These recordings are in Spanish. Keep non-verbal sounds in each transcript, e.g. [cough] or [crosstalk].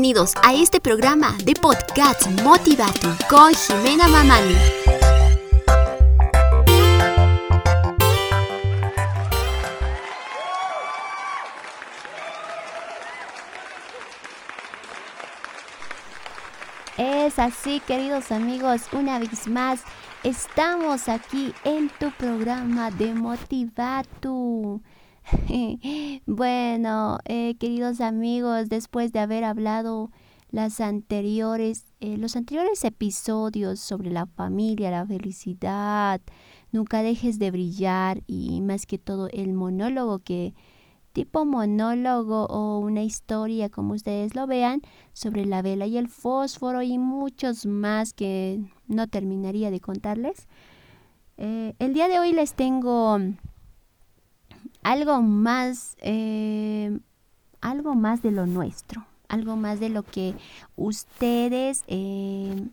Bienvenidos a este programa de podcast Motivatu con Jimena Mamani. Es así, queridos amigos, una vez más estamos aquí en tu programa de Motivatu. [laughs] bueno, eh, queridos amigos, después de haber hablado las anteriores, eh, los anteriores episodios sobre la familia, la felicidad, nunca dejes de brillar y más que todo el monólogo que tipo monólogo o una historia como ustedes lo vean sobre la vela y el fósforo y muchos más que no terminaría de contarles. Eh, el día de hoy les tengo algo más, eh, algo más de lo nuestro, algo más de lo que ustedes eh,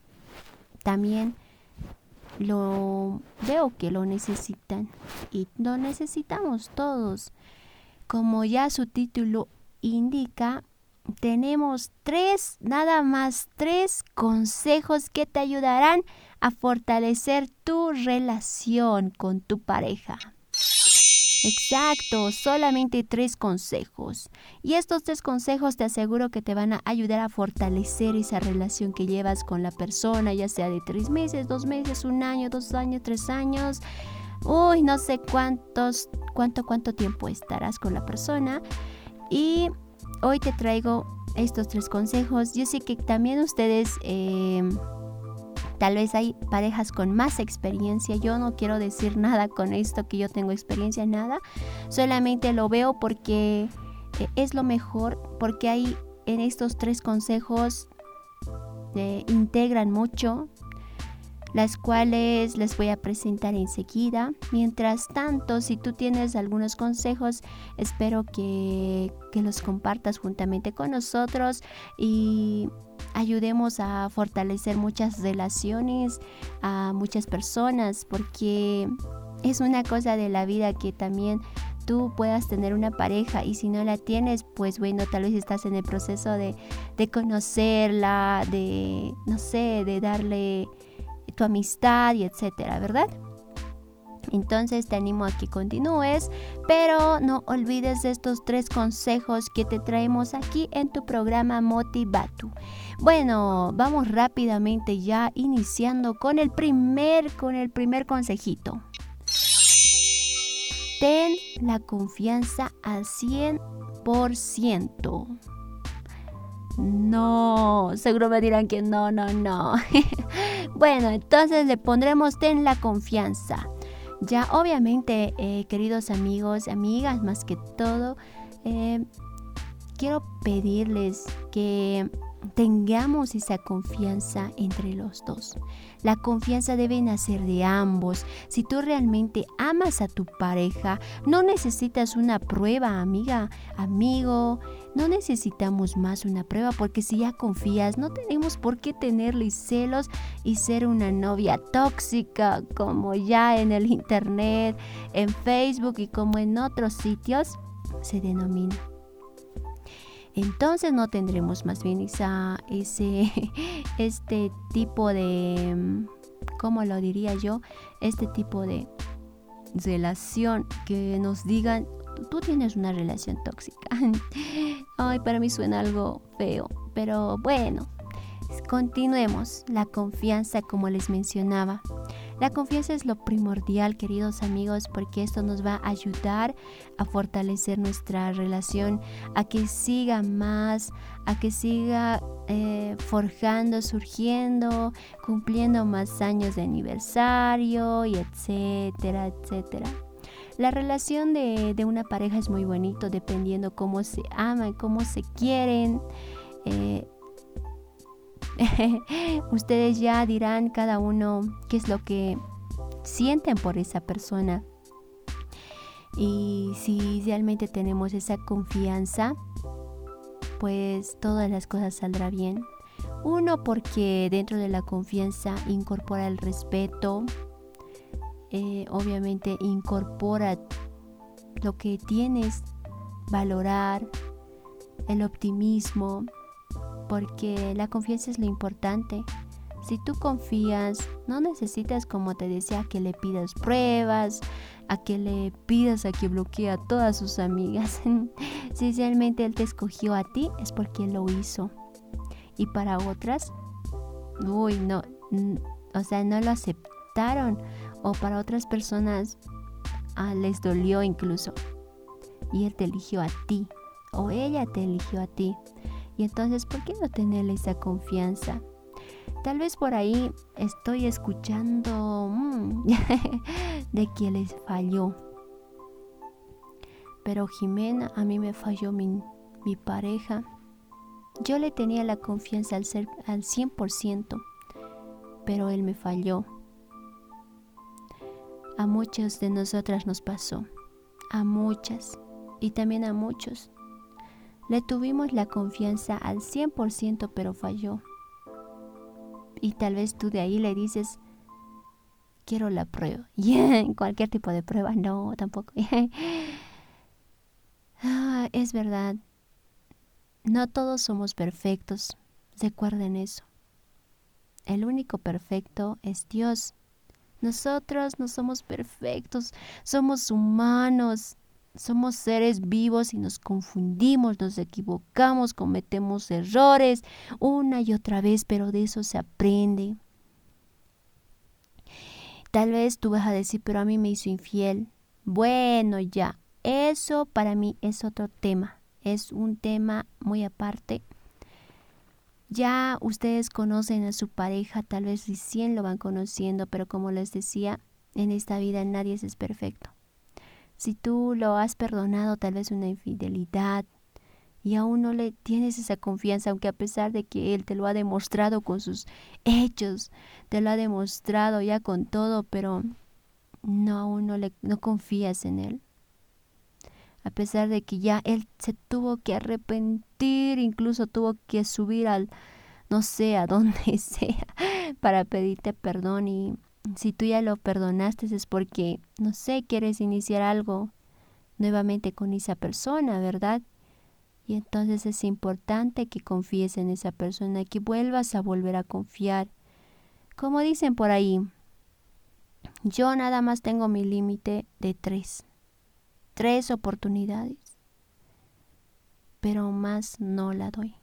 también lo veo que lo necesitan y lo necesitamos todos. Como ya su título indica, tenemos tres, nada más tres consejos que te ayudarán a fortalecer tu relación con tu pareja. Exacto, solamente tres consejos. Y estos tres consejos te aseguro que te van a ayudar a fortalecer esa relación que llevas con la persona, ya sea de tres meses, dos meses, un año, dos años, tres años. Uy, no sé cuántos, cuánto, cuánto tiempo estarás con la persona. Y hoy te traigo estos tres consejos. Yo sé que también ustedes... Eh, Tal vez hay parejas con más experiencia. Yo no quiero decir [laughs] nada con esto que yo tengo experiencia, nada. Solamente lo veo porque eh, es lo mejor, porque hay en estos tres consejos eh, integran mucho, las cuales les voy a presentar enseguida. Mientras tanto, si tú tienes algunos consejos, espero que, que los compartas juntamente con nosotros y ayudemos a fortalecer muchas relaciones a muchas personas porque es una cosa de la vida que también tú puedas tener una pareja y si no la tienes, pues bueno, tal vez estás en el proceso de, de conocerla, de, no sé, de darle tu amistad y etcétera, ¿verdad? Entonces te animo a que continúes, pero no olvides estos tres consejos que te traemos aquí en tu programa Motivatu. Bueno, vamos rápidamente ya iniciando con el primer con el primer consejito. Ten la confianza al 100%. No, seguro me dirán que no, no, no. [laughs] bueno, entonces le pondremos ten la confianza. Ya obviamente, eh, queridos amigos, amigas, más que todo, eh, quiero pedirles que tengamos esa confianza entre los dos. La confianza debe nacer de ambos. Si tú realmente amas a tu pareja, no necesitas una prueba, amiga, amigo. No necesitamos más una prueba porque si ya confías, no tenemos por qué tenerle celos y ser una novia tóxica como ya en el internet, en Facebook y como en otros sitios se denomina entonces no tendremos más bien esa, ese, [laughs] este tipo de, mm, ¿cómo lo diría yo? Este tipo de relación que nos digan, tú tienes una relación tóxica. [laughs] Ay, para mí suena algo feo, pero bueno, continuemos. La confianza, como les mencionaba. La confianza es lo primordial, queridos amigos, porque esto nos va a ayudar a fortalecer nuestra relación, a que siga más, a que siga eh, forjando, surgiendo, cumpliendo más años de aniversario y etcétera, etcétera. La relación de, una pareja es muy bonito dependiendo cómo se aman, cómo se quieren. Eh, [laughs] Ustedes ya dirán cada uno qué es lo que sienten por esa persona. Y si realmente tenemos esa confianza, pues todas las cosas saldrán bien. Uno porque dentro de la confianza incorpora el respeto, eh, obviamente incorpora lo que tienes, valorar, el optimismo, porque la confianza es lo importante. Si tú confías, no necesitas, como te decía, que le pidas pruebas, a que le pidas a que bloquee a todas sus amigas. [laughs] si realmente él te escogió a ti, es porque él lo hizo. Y para otras, uy, no, o sea, no lo aceptaron. O para otras personas ah, les dolió incluso. Y él te eligió a ti. O ella te eligió a ti. Y entonces, ¿por qué no tenerle esa confianza? Tal vez por ahí estoy escuchando mm, [laughs] de que les falló. Pero Jimena, a mí me falló mi, mi pareja. Yo le tenía la confianza al, ser, al 100%, pero él me falló. A muchas de nosotras nos pasó, a muchas y también a muchos. Le tuvimos la confianza al 100%, pero falló. Y tal vez tú de ahí le dices, quiero la prueba. [laughs] en cualquier tipo de prueba, no, tampoco. [laughs] ah, es verdad, no todos somos perfectos. Recuerden eso. El único perfecto es Dios. Nosotros no somos perfectos, somos humanos. Somos seres vivos y nos confundimos, nos equivocamos, cometemos errores una y otra vez, pero de eso se aprende. Tal vez tú vas a decir, pero a mí me hizo infiel. Bueno, ya, eso para mí es otro tema, es un tema muy aparte. Ya ustedes conocen a su pareja, tal vez recién lo van conociendo, pero como les decía, en esta vida nadie es perfecto. Si tú lo has perdonado tal vez una infidelidad y aún no le tienes esa confianza, aunque a pesar de que Él te lo ha demostrado con sus hechos, te lo ha demostrado ya con todo, pero no, aún no, le, no confías en Él. A pesar de que ya Él se tuvo que arrepentir, incluso tuvo que subir al, no sé, a [laughs] donde sea, para pedirte perdón y si tú ya lo perdonaste es porque, no sé, quieres iniciar algo nuevamente con esa persona, ¿verdad? Y entonces es importante que confíes en esa persona, que vuelvas a volver a confiar. Como dicen por ahí, yo nada más tengo mi límite de tres. Tres oportunidades. Pero más no la doy.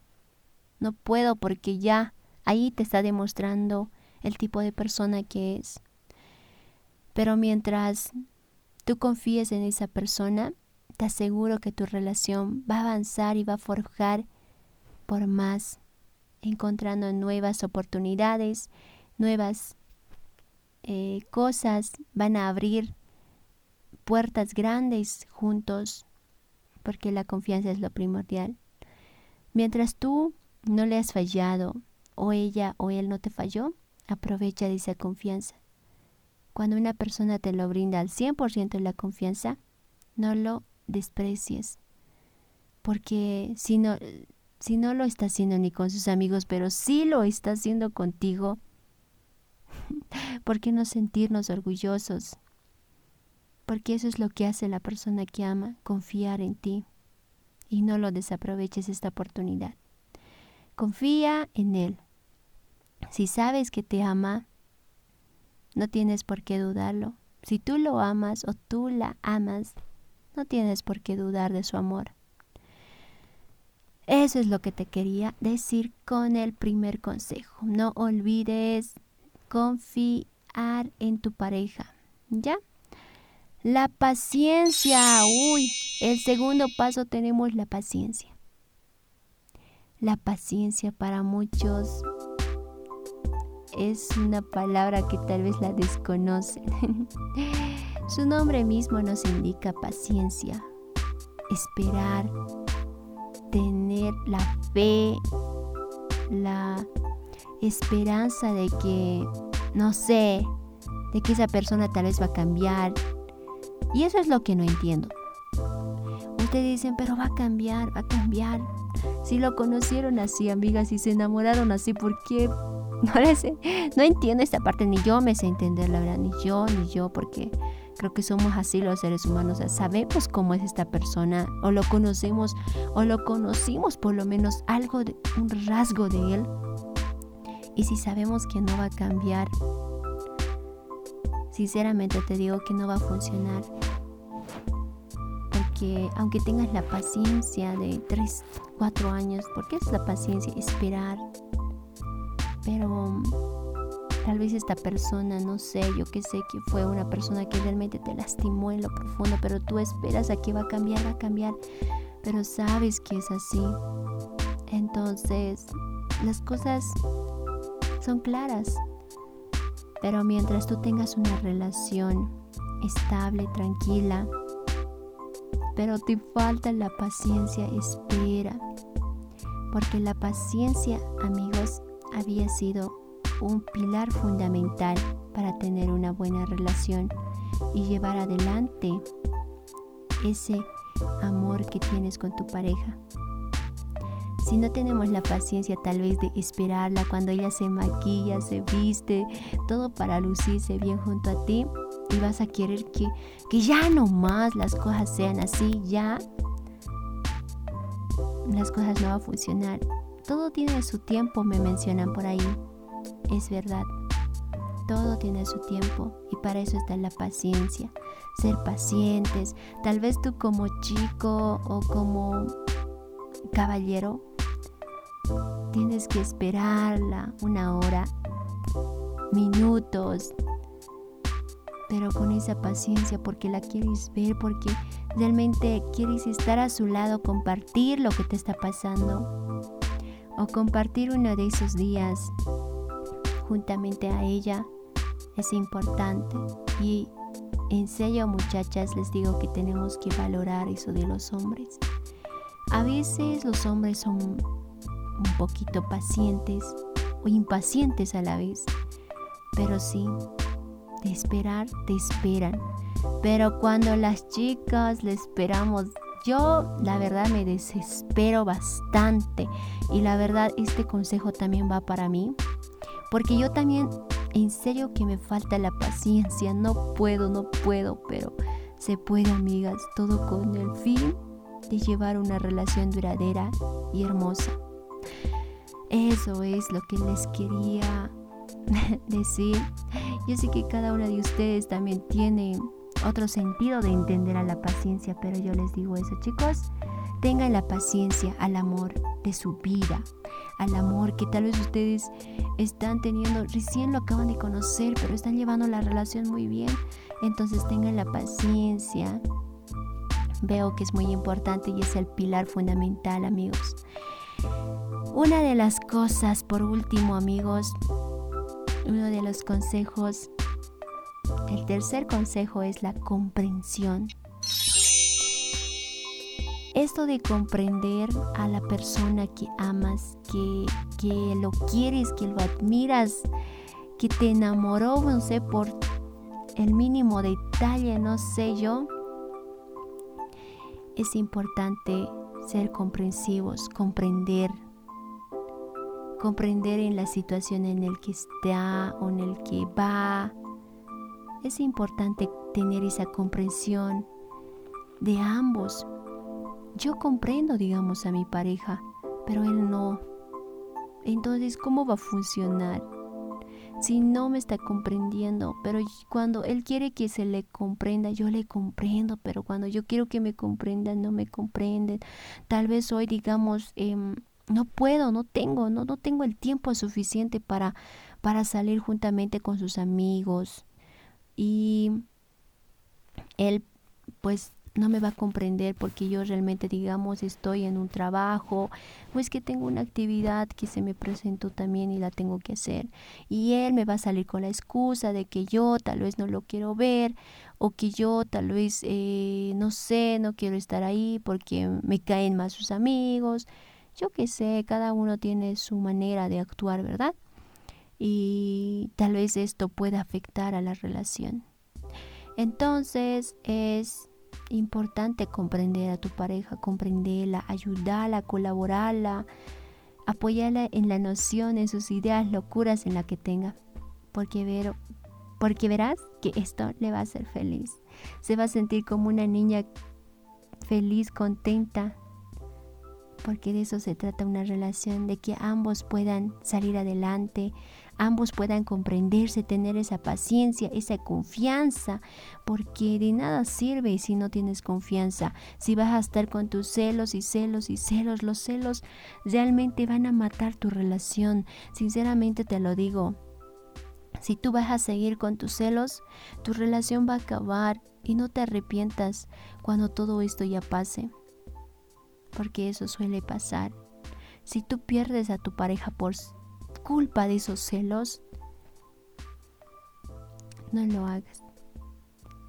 No puedo porque ya ahí te está demostrando el tipo de persona que es. Pero mientras tú confíes en esa persona, te aseguro que tu relación va a avanzar y va a forjar por más, encontrando nuevas oportunidades, nuevas eh, cosas, van a abrir puertas grandes juntos, porque la confianza es lo primordial. Mientras tú no le has fallado, o ella o él no te falló, Aprovecha de esa confianza. Cuando una persona te lo brinda al 100% de la confianza, no lo desprecies. Porque si no, si no lo está haciendo ni con sus amigos, pero sí lo está haciendo contigo, [laughs] ¿por qué no sentirnos orgullosos? Porque eso es lo que hace la persona que ama, confiar en ti. Y no lo desaproveches esta oportunidad. Confía en Él. Si sabes que te ama, no tienes por qué dudarlo. Si tú lo amas o tú la amas, no tienes por qué dudar de su amor. Eso es lo que te quería decir con el primer consejo. No olvides confiar en tu pareja. ¿Ya? La paciencia. Uy, el segundo paso tenemos la paciencia. La paciencia para muchos es una palabra que tal vez la desconocen. [laughs] Su nombre mismo nos indica paciencia, esperar, tener la fe, la esperanza de que, no sé, de que esa persona tal vez va a cambiar. Y eso es lo que no entiendo. Ustedes dicen, pero va a cambiar, va a cambiar. Si lo conocieron así, amigas, y se enamoraron así, ¿por qué [laughs] No, entiendo esta parte, ni yo me sé entender, la verdad, ni yo, ni yo, porque Creo que somos así los seres humanos, sabemos cómo es esta persona o lo conocemos o lo conocimos por lo menos algo, de, un rasgo de él. Y si sabemos que no va a cambiar, sinceramente te digo que no va a funcionar. Porque aunque tengas la paciencia de 3, 4 años, porque es la paciencia, esperar. Pero Tal vez esta persona, no sé, yo que sé que fue una persona que realmente te lastimó en lo profundo, pero tú esperas a que va a cambiar, va a cambiar, pero sabes que es así. Entonces, las cosas son claras. Pero mientras tú tengas una relación estable, tranquila, pero te falta la paciencia, espera. Porque la paciencia, amigos, había sido un pilar fundamental para tener una buena relación y llevar adelante ese amor que tienes con tu pareja. Si no tenemos la paciencia tal vez de esperarla cuando ella se maquilla, se viste, todo para lucirse bien junto a ti y vas a querer que, que ya no más las cosas sean así, ya las cosas no van a funcionar. Todo tiene su tiempo, me mencionan por ahí. Es verdad, todo tiene su tiempo y para eso está la paciencia. Ser pacientes. Tal vez tú como chico o como caballero tienes que esperarla una hora, minutos, pero con esa paciencia porque la quieres ver, porque realmente quieres estar a su lado, compartir lo que te está pasando o compartir uno de esos días juntamente a ella es importante y en serio muchachas les digo que tenemos que valorar eso de los hombres. A veces los hombres son un poquito pacientes o impacientes a la vez, pero sí, de esperar, te esperan. Pero cuando las chicas le esperamos, yo la verdad me desespero bastante y la verdad este consejo también va para mí porque yo también, en serio que me falta la paciencia, no puedo, no puedo, pero se puede, amigas, todo con el fin de llevar una relación duradera y hermosa. Eso es lo que les quería [laughs] decir. Yo sé que cada una de ustedes también tiene otro sentido de entender a la paciencia, pero yo les digo eso, chicos, tengan la paciencia al amor de su vida, al amor que tal vez ustedes están teniendo, recién lo acaban de conocer, pero están llevando la relación muy bien. Entonces tengan la paciencia. Veo que es muy importante y es el pilar fundamental, amigos. Una de las cosas, por último, amigos, uno de los consejos, el tercer consejo es la comprensión. Esto de comprender a la persona que amas, que, que lo quieres, que lo admiras, que te enamoró, no sé, por el mínimo detalle, no sé yo, es importante ser comprensivos, comprender, comprender en la situación en el que está o en el que va. Es importante tener esa comprensión de ambos yo comprendo, digamos, a mi pareja, pero él no. Entonces, ¿cómo va a funcionar? Si no me está comprendiendo, pero cuando él quiere que se le comprenda, yo le comprendo, pero cuando yo quiero que me comprendan, no me comprenden. Tal vez hoy, digamos, em, no puedo, no tengo, no, no tengo el tiempo suficiente para, para salir juntamente con sus amigos. Y él, pues, no me va a comprender porque yo realmente, digamos, estoy en un trabajo o es que tengo una actividad que se me presentó también y la tengo que hacer. Y él me va a salir con la excusa de que yo tal vez no lo quiero ver o que yo tal vez, eh, no sé, no quiero estar ahí porque me caen más sus amigos. Yo qué sé, cada uno tiene su manera de actuar, ¿verdad? Y tal vez esto pueda afectar a la relación. Entonces es importante comprender a tu pareja, comprenderla, ayudarla, colaborarla, apoyarla en la noción, en sus ideas, locuras en la que tenga. Porque porque verás que esto le va a hacer feliz. Se va a sentir como una niña feliz, contenta, porque de eso se trata una relación, de que ambos puedan salir adelante, ambos puedan comprenderse, tener esa paciencia, esa confianza, porque de nada sirve si no tienes confianza, si vas a estar con tus celos y celos y celos, los celos realmente van a matar tu relación, sinceramente te lo digo. Si tú vas a seguir con tus celos, tu relación va a acabar y no te arrepientas cuando todo esto ya pase, porque eso suele pasar. Si tú pierdes a tu pareja por culpa de esos celos, no lo hagas.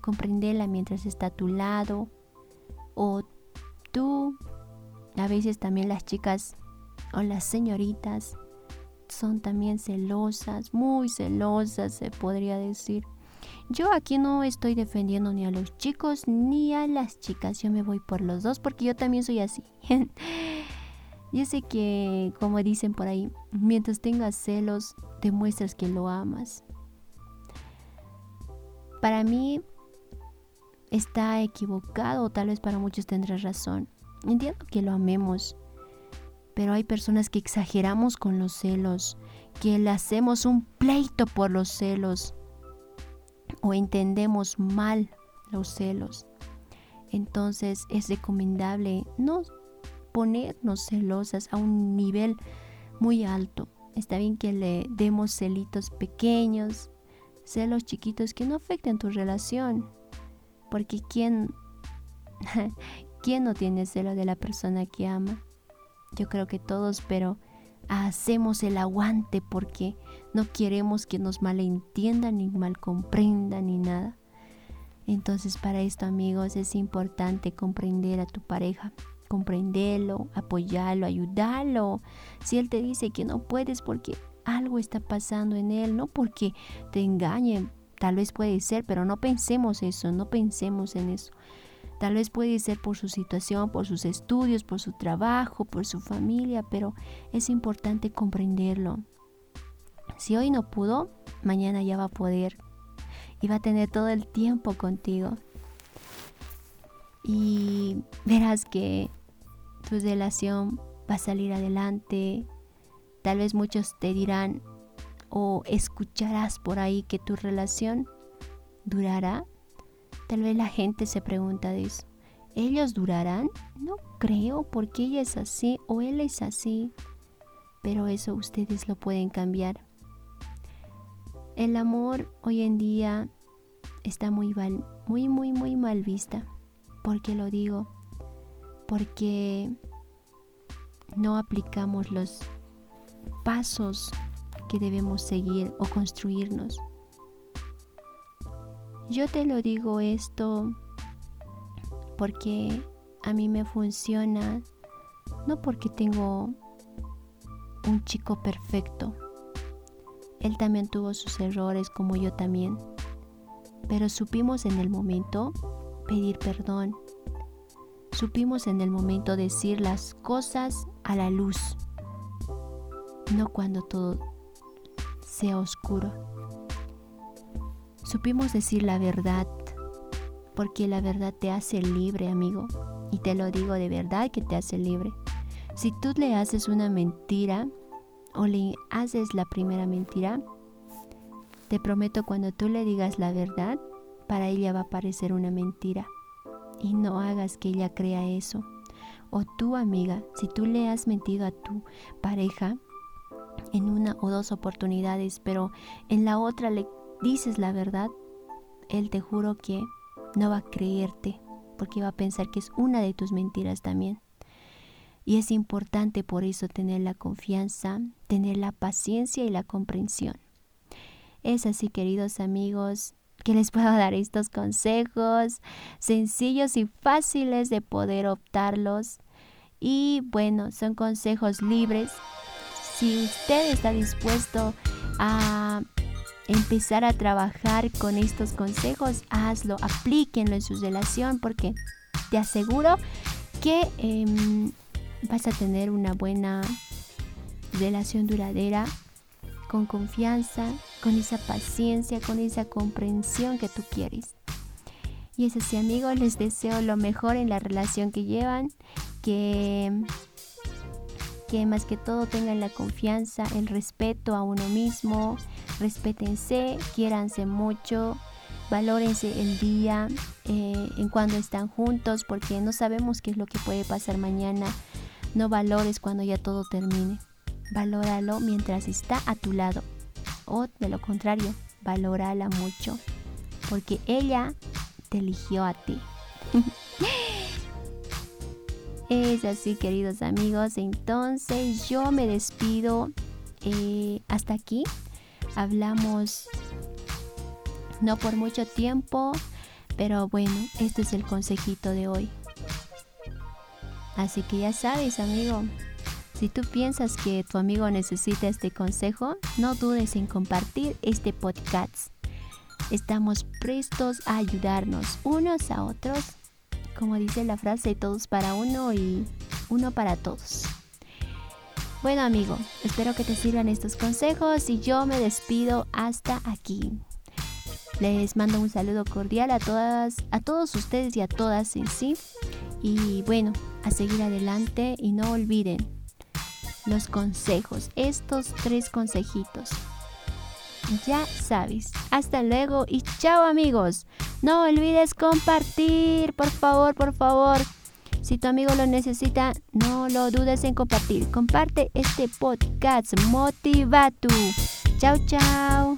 Comprendela mientras está a tu lado. O tú, a veces también las chicas o las señoritas son también celosas, muy celosas se podría decir. Yo aquí no estoy defendiendo ni a los chicos ni a las chicas, yo me voy por los dos porque yo también soy así. [laughs] Yo sé que, como dicen por ahí, mientras tengas celos, demuestras que lo amas. Para mí está equivocado, o tal vez para muchos tendrás razón. Entiendo que lo amemos, pero hay personas que exageramos con los celos, que le hacemos un pleito por los celos o entendemos mal los celos. Entonces es recomendable no ponernos celosas a un nivel muy alto. Está bien que le demos celitos pequeños, celos chiquitos que no afecten tu relación. Porque ¿quién, [laughs] ¿quién no tiene celo de la persona que ama? Yo creo que todos, pero hacemos el aguante porque no queremos que nos malentiendan ni mal comprendan ni nada. Entonces para esto amigos es importante comprender a tu pareja comprenderlo, apoyarlo, ayudarlo. Si él te dice que no puedes porque algo está pasando en él, no porque te engañe, tal vez puede ser, pero no pensemos eso, no pensemos en eso. Tal vez puede ser por su situación, por sus estudios, por su trabajo, por su familia, pero es importante comprenderlo. Si hoy no pudo, mañana ya va a poder y va a tener todo el tiempo contigo y verás que tu relación va a salir adelante. Tal vez muchos te dirán o escucharás por ahí que tu relación durará. Tal vez la gente se pregunta de eso. ¿Ellos durarán? No creo porque ella es así o él es así. Pero eso ustedes lo pueden cambiar. El amor hoy en día está muy, muy, muy, muy mal vista. ¿Por qué lo digo? Porque no aplicamos los pasos que debemos seguir o construirnos. Yo te lo digo esto porque a mí me funciona, no porque tengo un chico perfecto. Él también tuvo sus errores como yo también. Pero supimos en el momento pedir perdón. Supimos en el momento decir las cosas a la luz, no cuando todo sea oscuro. Supimos decir la verdad, porque la verdad te hace libre, amigo. Y te lo digo de verdad que te hace libre. Si tú le haces una mentira o le haces la primera mentira, te prometo cuando tú le digas la verdad, para ella va a parecer una mentira. Y no hagas que ella crea eso. O tú, amiga, si tú le has mentido a tu pareja en una o dos oportunidades, pero en la otra le dices la verdad, él te juro que no va a creerte, porque va a pensar que es una de tus mentiras también. Y es importante por eso tener la confianza, tener la paciencia y la comprensión. Es así, queridos amigos, que les puedo dar estos consejos sencillos y fáciles de poder optarlos. Y bueno, son consejos libres. Si usted está dispuesto a empezar a trabajar con estos consejos, hazlo, aplíquenlo en su relación porque te aseguro que em, vas a tener una buena relación duradera, con confianza, con esa paciencia, con esa comprensión que tú quieres. Y es así amigos, les deseo lo mejor en la relación que llevan, que, que más que todo tengan la confianza, el respeto a uno mismo, respétense, quiéranse mucho, valórense el día eh, en cuando están juntos, porque no sabemos qué es lo que puede pasar mañana. No valores cuando ya todo termine. Valóralo mientras está a tu lado. O de lo contrario, valórala mucho. Porque ella te eligió a ti. [laughs] es así, queridos amigos. Entonces yo me despido. Eh, hasta aquí. Hablamos no por mucho tiempo, pero bueno, este es el consejito de hoy. Así que ya sabes, amigo. Si tú piensas que tu amigo necesita este consejo, no dudes en compartir este podcast. Estamos prestos a ayudarnos unos a otros, como dice la frase, todos para uno y uno para todos. Bueno amigo, espero que te sirvan estos consejos y yo me despido hasta aquí. Les mando un saludo cordial a todas, a todos ustedes y a todas en sí. Y bueno, a seguir adelante y no olviden los consejos, estos tres consejitos. Ya sabes. Hasta luego y chao amigos. No olvides compartir, por favor, por favor. Si tu amigo lo necesita, no lo dudes en compartir. Comparte este podcast. Motiva tú. Chao, chao.